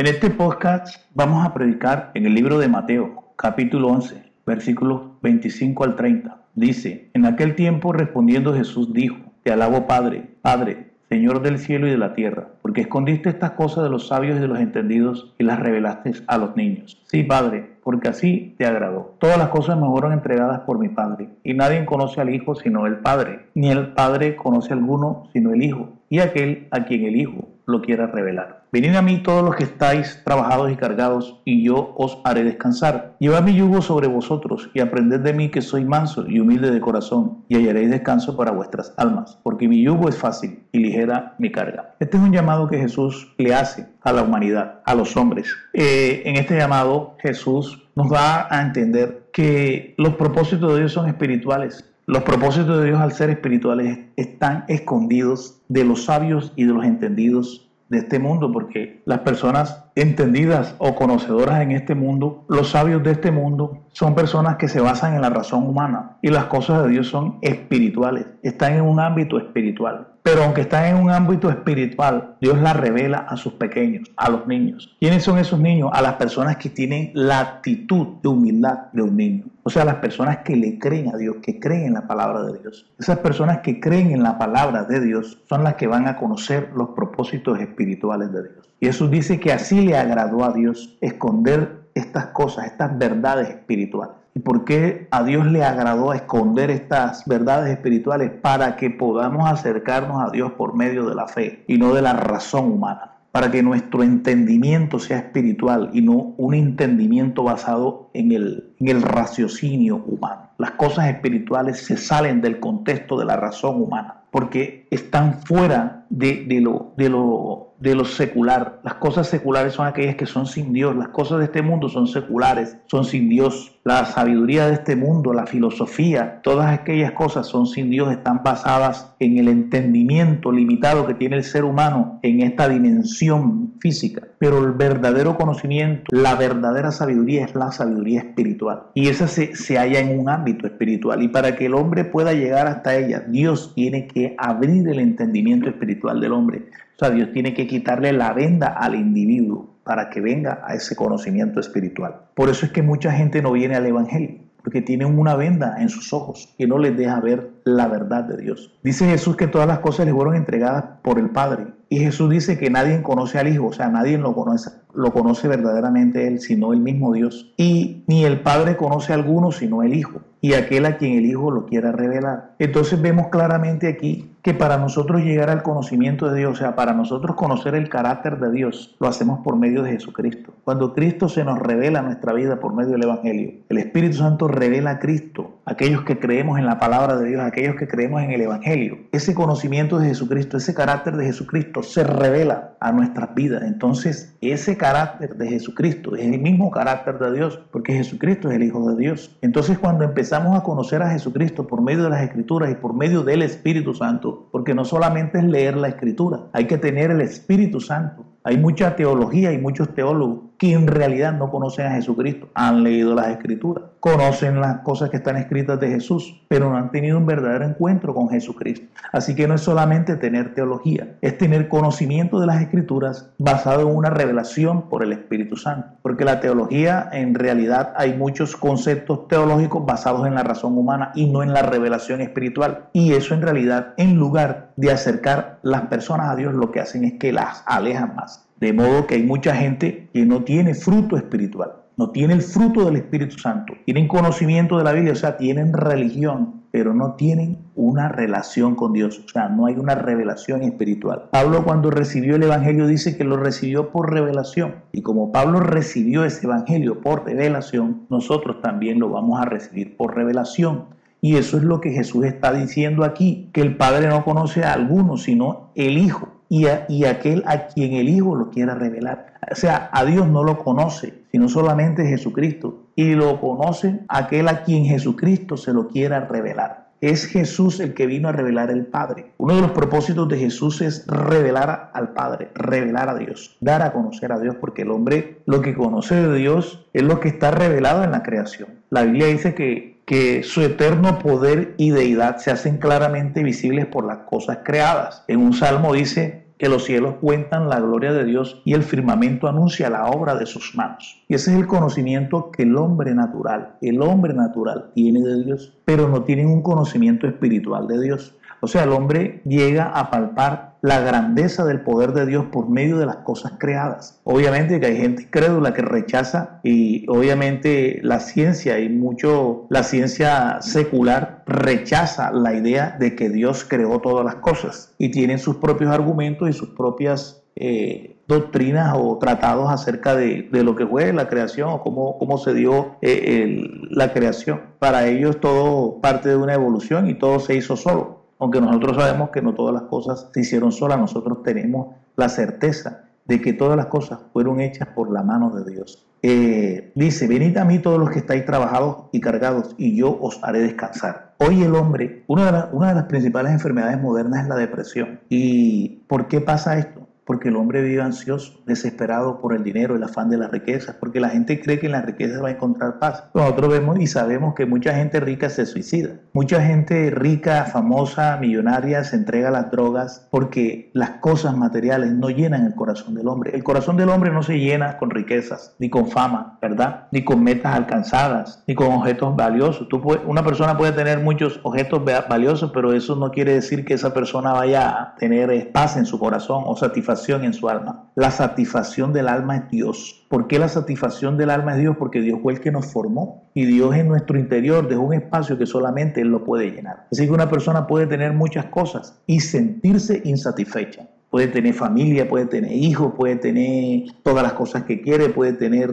En este podcast vamos a predicar en el libro de Mateo, capítulo 11, versículos 25 al 30. Dice, en aquel tiempo respondiendo Jesús dijo, Te alabo Padre, Padre, Señor del cielo y de la tierra, porque escondiste estas cosas de los sabios y de los entendidos y las revelaste a los niños. Sí, Padre, porque así te agradó. Todas las cosas me fueron entregadas por mi Padre, y nadie conoce al Hijo sino el Padre, ni el Padre conoce a alguno sino el Hijo, y aquel a quien el Hijo lo quiera revelar. Venid a mí todos los que estáis trabajados y cargados, y yo os haré descansar. Llevad mi yugo sobre vosotros, y aprended de mí que soy manso y humilde de corazón, y hallaréis descanso para vuestras almas, porque mi yugo es fácil y ligera mi carga. Este es un llamado que Jesús le hace a la humanidad, a los hombres. Eh, en este llamado Jesús nos da a entender que los propósitos de Dios son espirituales, los propósitos de Dios al ser espirituales están escondidos de los sabios y de los entendidos de este mundo, porque las personas entendidas o conocedoras en este mundo, los sabios de este mundo, son personas que se basan en la razón humana y las cosas de Dios son espirituales, están en un ámbito espiritual. Pero aunque están en un ámbito espiritual, Dios la revela a sus pequeños, a los niños. ¿Quiénes son esos niños? A las personas que tienen la actitud de humildad de un niño. O sea, las personas que le creen a Dios, que creen en la palabra de Dios. Esas personas que creen en la palabra de Dios son las que van a conocer los propósitos espirituales de Dios. Jesús dice que así le agradó a Dios esconder estas cosas, estas verdades espirituales. ¿Y por qué a Dios le agradó esconder estas verdades espirituales? Para que podamos acercarnos a Dios por medio de la fe y no de la razón humana. Para que nuestro entendimiento sea espiritual y no un entendimiento basado en el, en el raciocinio humano. Las cosas espirituales se salen del contexto de la razón humana porque están fuera de, de, lo, de, lo, de lo secular. Las cosas seculares son aquellas que son sin Dios. Las cosas de este mundo son seculares, son sin Dios. La sabiduría de este mundo, la filosofía, todas aquellas cosas son sin Dios, están basadas en el entendimiento limitado que tiene el ser humano en esta dimensión física. Pero el verdadero conocimiento, la verdadera sabiduría es la sabiduría espiritual. Y esa se, se halla en un ámbito espiritual. Y para que el hombre pueda llegar hasta ella, Dios tiene que abrir el entendimiento espiritual del hombre. O sea, Dios tiene que quitarle la venda al individuo para que venga a ese conocimiento espiritual. Por eso es que mucha gente no viene al Evangelio, porque tienen una venda en sus ojos que no les deja ver la verdad de Dios. Dice Jesús que todas las cosas le fueron entregadas por el Padre. Y Jesús dice que nadie conoce al Hijo, o sea, nadie lo conoce, lo conoce verdaderamente Él, sino el mismo Dios. Y ni el Padre conoce a alguno, sino el Hijo, y aquel a quien el Hijo lo quiera revelar. Entonces vemos claramente aquí que para nosotros llegar al conocimiento de Dios, o sea, para nosotros conocer el carácter de Dios, lo hacemos por medio de Jesucristo. Cuando Cristo se nos revela nuestra vida por medio del Evangelio, el Espíritu Santo revela a Cristo, aquellos que creemos en la palabra de Dios, aquellos que creemos en el Evangelio. Ese conocimiento de Jesucristo, ese carácter de Jesucristo se revela a nuestras vidas. Entonces, ese carácter de Jesucristo es el mismo carácter de Dios, porque Jesucristo es el Hijo de Dios. Entonces, cuando empezamos a conocer a Jesucristo por medio de las Escrituras y por medio del Espíritu Santo, porque no solamente es leer la Escritura, hay que tener el Espíritu Santo. Hay mucha teología y muchos teólogos que en realidad no conocen a Jesucristo, han leído las escrituras, conocen las cosas que están escritas de Jesús, pero no han tenido un verdadero encuentro con Jesucristo. Así que no es solamente tener teología, es tener conocimiento de las escrituras basado en una revelación por el Espíritu Santo. Porque la teología, en realidad, hay muchos conceptos teológicos basados en la razón humana y no en la revelación espiritual. Y eso en realidad, en lugar de acercar las personas a Dios, lo que hacen es que las alejan más. De modo que hay mucha gente que no tiene fruto espiritual, no tiene el fruto del Espíritu Santo. Tienen conocimiento de la Biblia, o sea, tienen religión, pero no tienen una relación con Dios, o sea, no hay una revelación espiritual. Pablo cuando recibió el Evangelio dice que lo recibió por revelación. Y como Pablo recibió ese Evangelio por revelación, nosotros también lo vamos a recibir por revelación. Y eso es lo que Jesús está diciendo aquí, que el Padre no conoce a alguno, sino el Hijo y, y aquel a quien el Hijo lo quiera revelar. O sea, a Dios no lo conoce, sino solamente Jesucristo. Y lo conoce aquel a quien Jesucristo se lo quiera revelar. Es Jesús el que vino a revelar el Padre. Uno de los propósitos de Jesús es revelar al Padre, revelar a Dios, dar a conocer a Dios, porque el hombre lo que conoce de Dios es lo que está revelado en la creación. La Biblia dice que, que su eterno poder y deidad se hacen claramente visibles por las cosas creadas. En un salmo dice, que los cielos cuentan la gloria de Dios y el firmamento anuncia la obra de sus manos. Y ese es el conocimiento que el hombre natural, el hombre natural tiene de Dios, pero no tiene un conocimiento espiritual de Dios. O sea, el hombre llega a palpar la grandeza del poder de Dios por medio de las cosas creadas. Obviamente que hay gente incrédula que rechaza y obviamente la ciencia y mucho la ciencia secular rechaza la idea de que Dios creó todas las cosas y tienen sus propios argumentos y sus propias eh, doctrinas o tratados acerca de, lo que fue la creación o cómo, cómo se dio eh, la creación. Para ellos todo parte de una evolución y todo se hizo solo aunque nosotros sabemos que no todas las cosas se hicieron solas, nosotros tenemos la certeza de que todas las cosas fueron hechas por la mano de Dios. Eh, dice, venid a mí todos los que estáis trabajados y cargados, y yo os haré descansar. Hoy el hombre, una de, una de las principales enfermedades modernas es la depresión. ¿Y por qué pasa esto? Porque el hombre vive ansioso, desesperado por el dinero, el afán de las riquezas, porque la gente cree que en las riquezas va a encontrar paz. Nosotros vemos y sabemos que mucha gente rica se suicida. Mucha gente rica, famosa, millonaria se entrega a las drogas porque las cosas materiales no llenan el corazón del hombre. El corazón del hombre no se llena con riquezas, ni con fama, ¿verdad? Ni con metas alcanzadas, ni con objetos valiosos. Tú una persona puede tener muchos objetos valiosos, pero eso no quiere decir que esa persona vaya a tener paz en su corazón o satisfacción en su alma. La satisfacción del alma es Dios. ¿Por qué la satisfacción del alma es Dios? Porque Dios fue el que nos formó y Dios en nuestro interior dejó un espacio que solamente Él lo puede llenar. Así que una persona puede tener muchas cosas y sentirse insatisfecha puede tener familia, puede tener hijos, puede tener todas las cosas que quiere, puede tener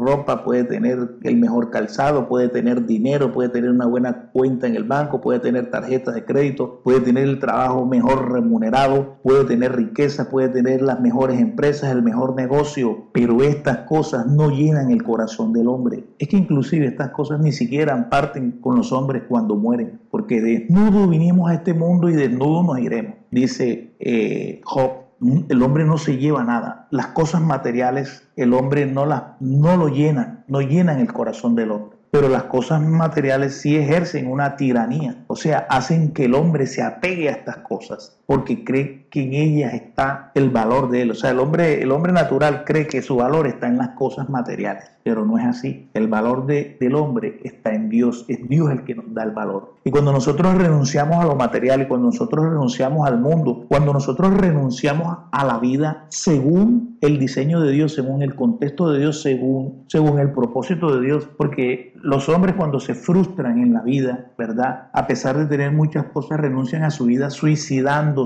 ropa, puede tener el mejor calzado, puede tener dinero, puede tener una buena cuenta en el banco, puede tener tarjetas de crédito, puede tener el trabajo mejor remunerado, puede tener riqueza, puede tener las mejores empresas, el mejor negocio, pero estas cosas no llenan el corazón del hombre. Es que inclusive estas cosas ni siquiera parten con los hombres cuando mueren, porque desnudo vinimos a este mundo y desnudo nos iremos dice eh, Job, el hombre no se lleva nada. Las cosas materiales, el hombre no, las, no lo llena, no llenan el corazón del hombre. Pero las cosas materiales sí ejercen una tiranía, o sea, hacen que el hombre se apegue a estas cosas porque cree que en ellas está el valor de él. O sea, el hombre, el hombre natural cree que su valor está en las cosas materiales, pero no es así. El valor de, del hombre está en Dios, es Dios el que nos da el valor. Y cuando nosotros renunciamos a lo material y cuando nosotros renunciamos al mundo, cuando nosotros renunciamos a la vida según el diseño de Dios, según el contexto de Dios, según, según el propósito de Dios, porque los hombres cuando se frustran en la vida, ¿verdad? A pesar de tener muchas cosas, renuncian a su vida suicidando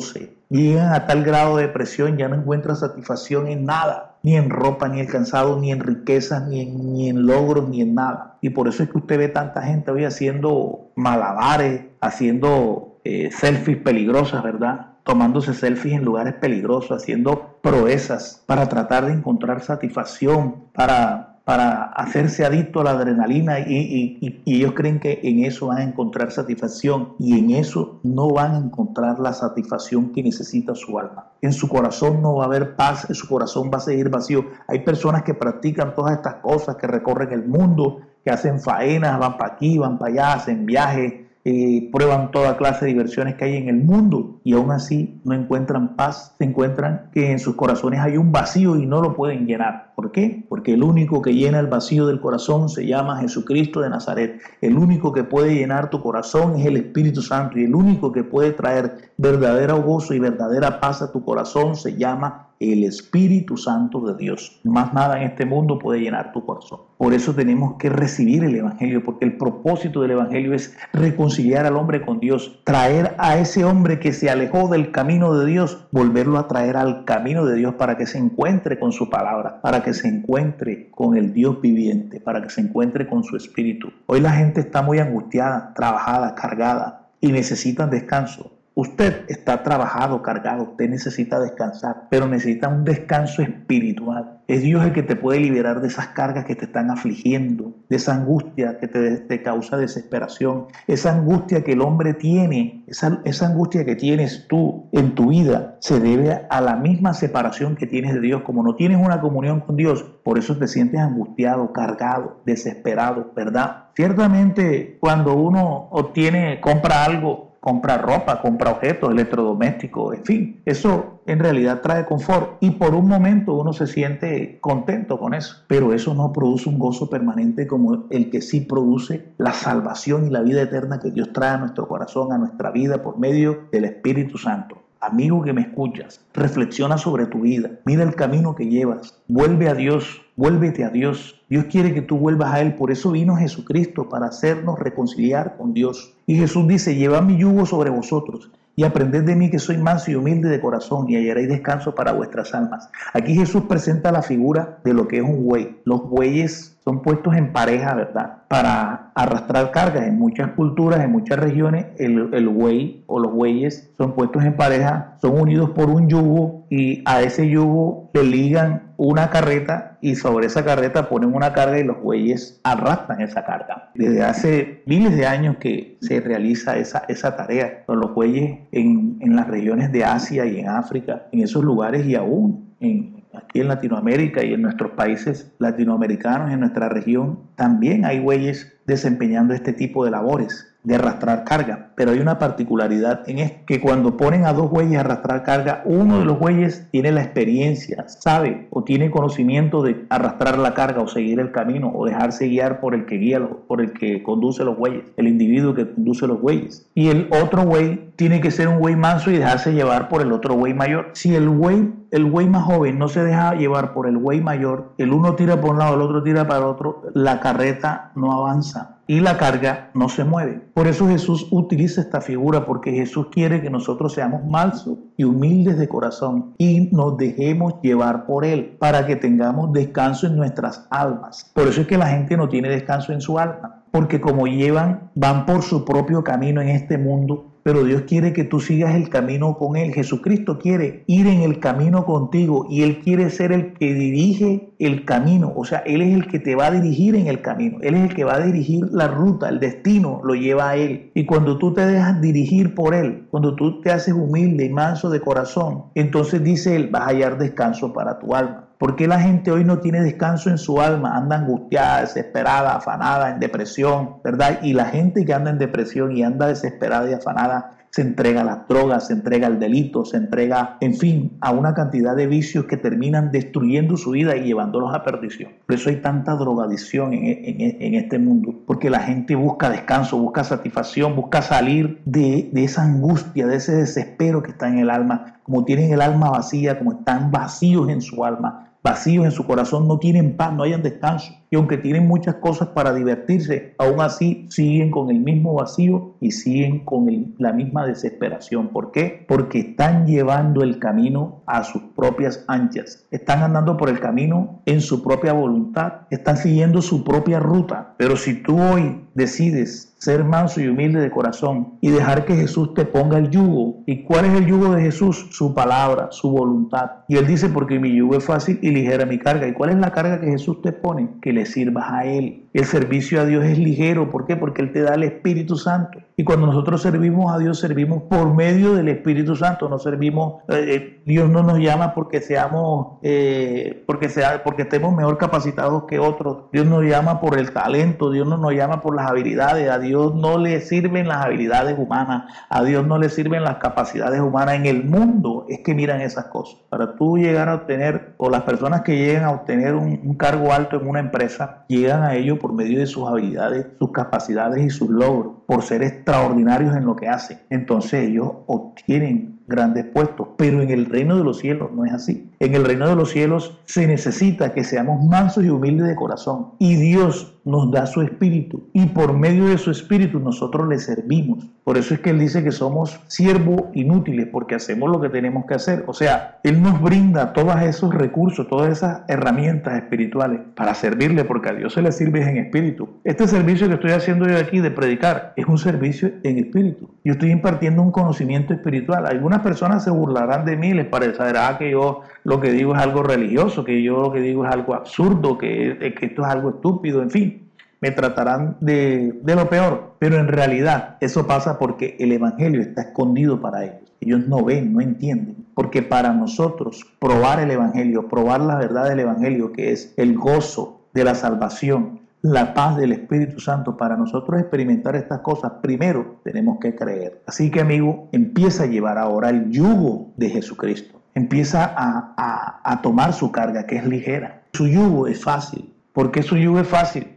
Llegan a tal grado de depresión, ya no encuentran satisfacción en nada, ni en ropa, ni en cansado, ni en riquezas, ni en, ni en logros, ni en nada. Y por eso es que usted ve tanta gente hoy haciendo malabares, haciendo eh, selfies peligrosas, ¿verdad? tomándose selfies en lugares peligrosos, haciendo proezas para tratar de encontrar satisfacción, para para hacerse adicto a la adrenalina y, ellos creen que en eso van a encontrar satisfacción y en eso no van a encontrar la satisfacción que necesita su alma. En su corazón no va a haber paz, en su corazón va a seguir vacío. Hay personas que practican todas estas cosas, que recorren el mundo, que hacen faenas, van para aquí, van para allá, hacen viajes, eh, prueban toda clase de diversiones que hay en el mundo y aún así no encuentran paz, se encuentran que en sus corazones hay un vacío y no lo pueden llenar. ¿Por qué? Porque el único que llena el vacío del corazón se llama Jesucristo de Nazaret. El único que puede llenar tu corazón es el Espíritu Santo y el único que puede traer verdadero gozo y verdadera paz a tu corazón se llama el Espíritu Santo de Dios. Más nada en este mundo puede llenar tu corazón. Por eso tenemos que recibir el Evangelio, porque el propósito del Evangelio es reconciliar al hombre con Dios, traer a ese hombre que se alejó del camino de Dios, volverlo a traer al camino de Dios para que se encuentre con su palabra, para que se encuentre con el Dios viviente, para que se encuentre con su Espíritu. Hoy la gente está muy angustiada, trabajada, cargada y necesitan descanso. Usted está trabajado, cargado, usted necesita descansar, pero necesita un descanso espiritual. Es Dios el que te puede liberar de esas cargas que te están afligiendo, de esa angustia que te, causa desesperación, esa angustia que el hombre tiene, esa, angustia que tienes tú en tu vida se debe a la misma separación que tienes de Dios. Como no tienes una comunión con Dios, por eso te sientes angustiado, cargado, desesperado, ¿verdad? Ciertamente cuando uno obtiene, compra algo, compra ropa, compra objetos electrodomésticos, en fin, eso en realidad trae confort y por un momento uno se siente contento con eso, pero eso no produce un gozo permanente como el que sí produce la salvación y la vida eterna que Dios trae a nuestro corazón, a nuestra vida por medio del Espíritu Santo. Amigo que me escuchas, reflexiona sobre tu vida, mira el camino que llevas, vuelve a Dios, vuélvete a Dios. Dios quiere que tú vuelvas a Él, por eso vino Jesucristo, para hacernos reconciliar con Dios. Y Jesús dice, lleva mi yugo sobre vosotros y aprended de mí que soy manso y humilde de corazón y hallaréis descanso para vuestras almas. Aquí Jesús presenta la figura de lo que es un buey. Los bueyes son puestos en pareja, ¿verdad? Para arrastrar cargas. En muchas culturas, en muchas regiones, el, el buey o los bueyes son puestos en pareja, son unidos por un yugo y a ese yugo le ligan una carreta y sobre esa carreta ponen una carga y los bueyes arrastran esa carga. Desde hace miles de años que se realiza esa, esa tarea con los bueyes en, en las regiones de Asia y en África, en esos lugares y aún en, aquí en Latinoamérica y en nuestros países latinoamericanos, en nuestra región, también hay bueyes desempeñando este tipo de labores de arrastrar carga. Pero hay una particularidad en es que cuando ponen a dos bueyes a arrastrar carga, uno de los bueyes tiene la experiencia, sabe o tiene conocimiento de arrastrar la carga o seguir el camino o dejarse guiar por el que guía, por el que conduce los bueyes, el individuo que conduce los bueyes. Y el otro buey tiene que ser un buey manso y dejarse llevar por el otro buey mayor. Si el buey, el buey más joven no se deja llevar por el buey mayor, el uno tira por un lado, el otro tira para el otro, la carreta no avanza y la carga no se mueve. Por eso Jesús utiliza esta figura, porque Jesús quiere que nosotros seamos mansos y humildes de corazón y nos dejemos llevar por Él para que tengamos descanso en nuestras almas. Por eso es que la gente no tiene descanso en su alma, porque como llevan, van por su propio camino en este mundo, pero Dios quiere que tú sigas el camino con Él. Jesucristo quiere ir en el camino contigo y Él quiere ser el que dirige el camino. O sea, Él es el que te va a dirigir en el camino. Él es el que va a dirigir la ruta, el destino lo lleva a Él. Y cuando tú te dejas dirigir por Él, cuando tú te haces humilde y manso de corazón, entonces dice Él, vas a hallar descanso para tu alma. ¿Por qué la gente hoy no tiene descanso en su alma? Anda angustiada, desesperada, afanada, en depresión, ¿verdad? Y la gente que anda en depresión y anda desesperada y afanada se entrega a las drogas, se entrega al delito, se entrega, en fin, a una cantidad de vicios que terminan destruyendo su vida y llevándolos a perdición. Por eso hay tanta drogadicción en, este mundo, porque la gente busca descanso, busca satisfacción, busca salir de, de esa angustia, de ese desespero que está en el alma, como tienen el alma vacía, como están vacíos en su alma, vacíos en su corazón, no tienen paz, no hayan descanso y aunque tienen muchas cosas para divertirse, aún así siguen con el mismo vacío y siguen con la misma desesperación. ¿Por qué? Porque están llevando el camino a sus propias anchas, están andando por el camino en su propia voluntad, están siguiendo su propia ruta. Pero si tú hoy decides ser manso y humilde de corazón y dejar que Jesús te ponga el yugo. ¿Y cuál es el yugo de Jesús? Su palabra, su voluntad. Y él dice, porque mi yugo es fácil y ligera mi carga. ¿Y cuál es la carga que Jesús te pone? Que le sirvas a Él. El servicio a Dios es ligero. ¿Por qué? Porque Él te da el Espíritu Santo. Y cuando nosotros servimos a Dios, servimos por medio del Espíritu Santo. No servimos, eh, eh, Dios no nos llama porque seamos, eh, porque, sea, porque estemos mejor capacitados que otros. Dios nos llama por el talento. Dios no nos llama por las habilidades. A Dios no le sirven las habilidades humanas. A Dios no le sirven las capacidades humanas. En el mundo es que miran esas cosas. Para tú llegar a obtener, o las personas que llegan a obtener un, un cargo alto en una empresa, llegan a ello por medio de sus habilidades, sus capacidades y sus logros, por ser extraordinarios en lo que hacen. Entonces ellos obtienen grandes puestos, pero en el reino de los cielos no es así. En el reino de los cielos se necesita que seamos mansos y humildes de corazón y Dios nos da su espíritu y por medio de su espíritu nosotros le servimos. Por eso es que Él dice que somos siervos inútiles porque hacemos lo que tenemos que hacer. O sea, Él nos brinda todos esos recursos, todas esas herramientas espirituales para servirle porque a Dios se le sirve en espíritu. Este servicio que estoy haciendo yo aquí de predicar es un servicio en espíritu. Yo estoy impartiendo un conocimiento espiritual. Algunas personas se burlarán de mí, les parecerá que yo lo que digo es algo religioso, que yo lo que digo es algo absurdo, que, que esto es algo estúpido, en fin me tratarán de, lo peor. Pero en realidad eso pasa porque el Evangelio está escondido para ellos. Ellos no ven, no entienden. Porque para nosotros probar el Evangelio, probar la verdad del Evangelio, que es el gozo de la salvación, la paz del Espíritu Santo. Para nosotros experimentar estas cosas, primero tenemos que creer. Así que amigo, empieza a llevar ahora el yugo de Jesucristo. Empieza a, a tomar su carga, que es ligera. Su yugo es fácil. ¿Por qué su yugo es fácil?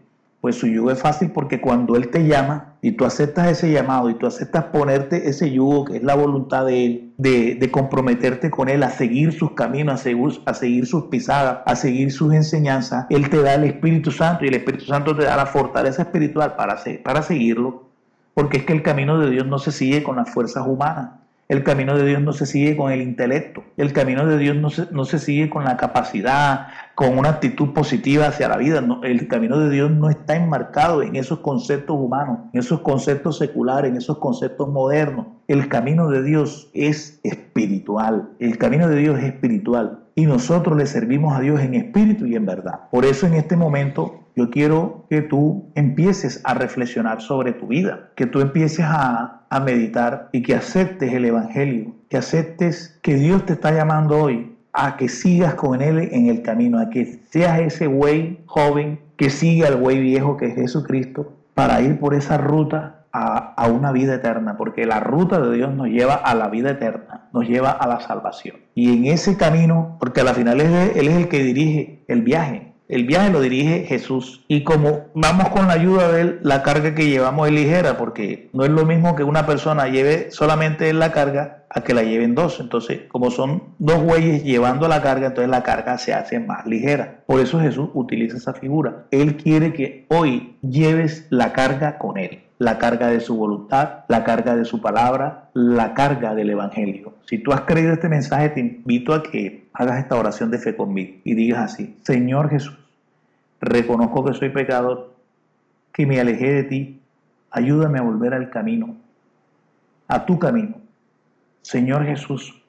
Pues su yugo es fácil porque cuando Él te llama y tú aceptas ese llamado y tú aceptas ponerte ese yugo que es la voluntad de Él, de, comprometerte con Él, a seguir sus caminos, a seguir, a seguir sus pisadas, a seguir sus enseñanzas, Él te da el Espíritu Santo y el Espíritu Santo te da la fortaleza espiritual para, para seguirlo. Porque es que el camino de Dios no se sigue con las fuerzas humanas. El camino de Dios no se sigue con el intelecto. El camino de Dios no se, no se sigue con la capacidad, con una actitud positiva hacia la vida. el camino de Dios no está enmarcado en esos conceptos humanos, en esos conceptos seculares, en esos conceptos modernos. El camino de Dios es espiritual. El camino de Dios es espiritual. Y nosotros le servimos a Dios en espíritu y en verdad. Por eso en este momento yo quiero que tú empieces a reflexionar sobre tu vida, que tú empieces a, a meditar y que aceptes el Evangelio, que aceptes que Dios te está llamando hoy a que sigas con Él en el camino, a que seas ese güey joven que siga al güey viejo que es Jesucristo para ir por esa ruta a, a, una vida eterna, porque la ruta de Dios nos lleva a la vida eterna, nos lleva a la salvación. Y en ese camino, porque al final Él es el que dirige el viaje, el viaje lo dirige Jesús. Y como vamos con la ayuda de Él, la carga que llevamos es ligera, porque no es lo mismo que una persona lleve solamente la carga a que la lleven dos. Entonces, como son dos güeyes llevando la carga, entonces la carga se hace más ligera. Por eso Jesús utiliza esa figura. Él quiere que hoy lleves la carga con Él. La carga de su voluntad, la carga de su palabra, la carga del Evangelio. Si tú has creído este mensaje, te invito a que hagas esta oración de fe conmigo y digas así, Señor Jesús, reconozco que soy pecador, que me alejé de ti, ayúdame a volver al camino, a tu camino Señor Jesús,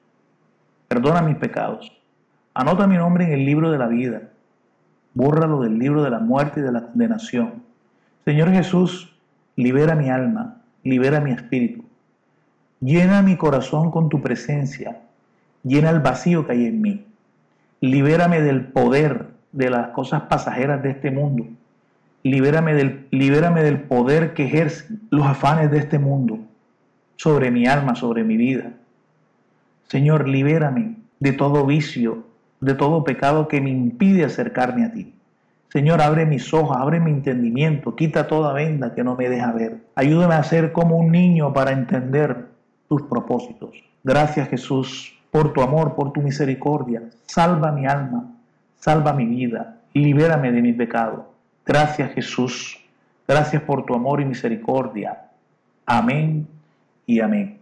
perdona mis pecados. Anota mi nombre en el libro de la vida. Bórralo del libro de la muerte y de la condenación. Señor Jesús, libera mi alma, libera mi espíritu. Llena mi corazón con tu presencia. Llena el vacío que hay en mí. Libérame del poder de las cosas pasajeras de este mundo. Libérame del, libérame del poder que ejercen los afanes de este mundo sobre mi alma, sobre mi vida. Señor, libérame de todo vicio, de todo pecado que me impide acercarme a ti. Señor, abre mis ojos, abre mi entendimiento, quita toda venda que no me deja ver. Ayúdame a ser como un niño para entender tus propósitos. Gracias Jesús por tu amor, por tu misericordia. Salva mi alma, salva mi vida, libérame de mi pecado. Gracias Jesús, gracias por tu amor y misericordia. Amén y amén.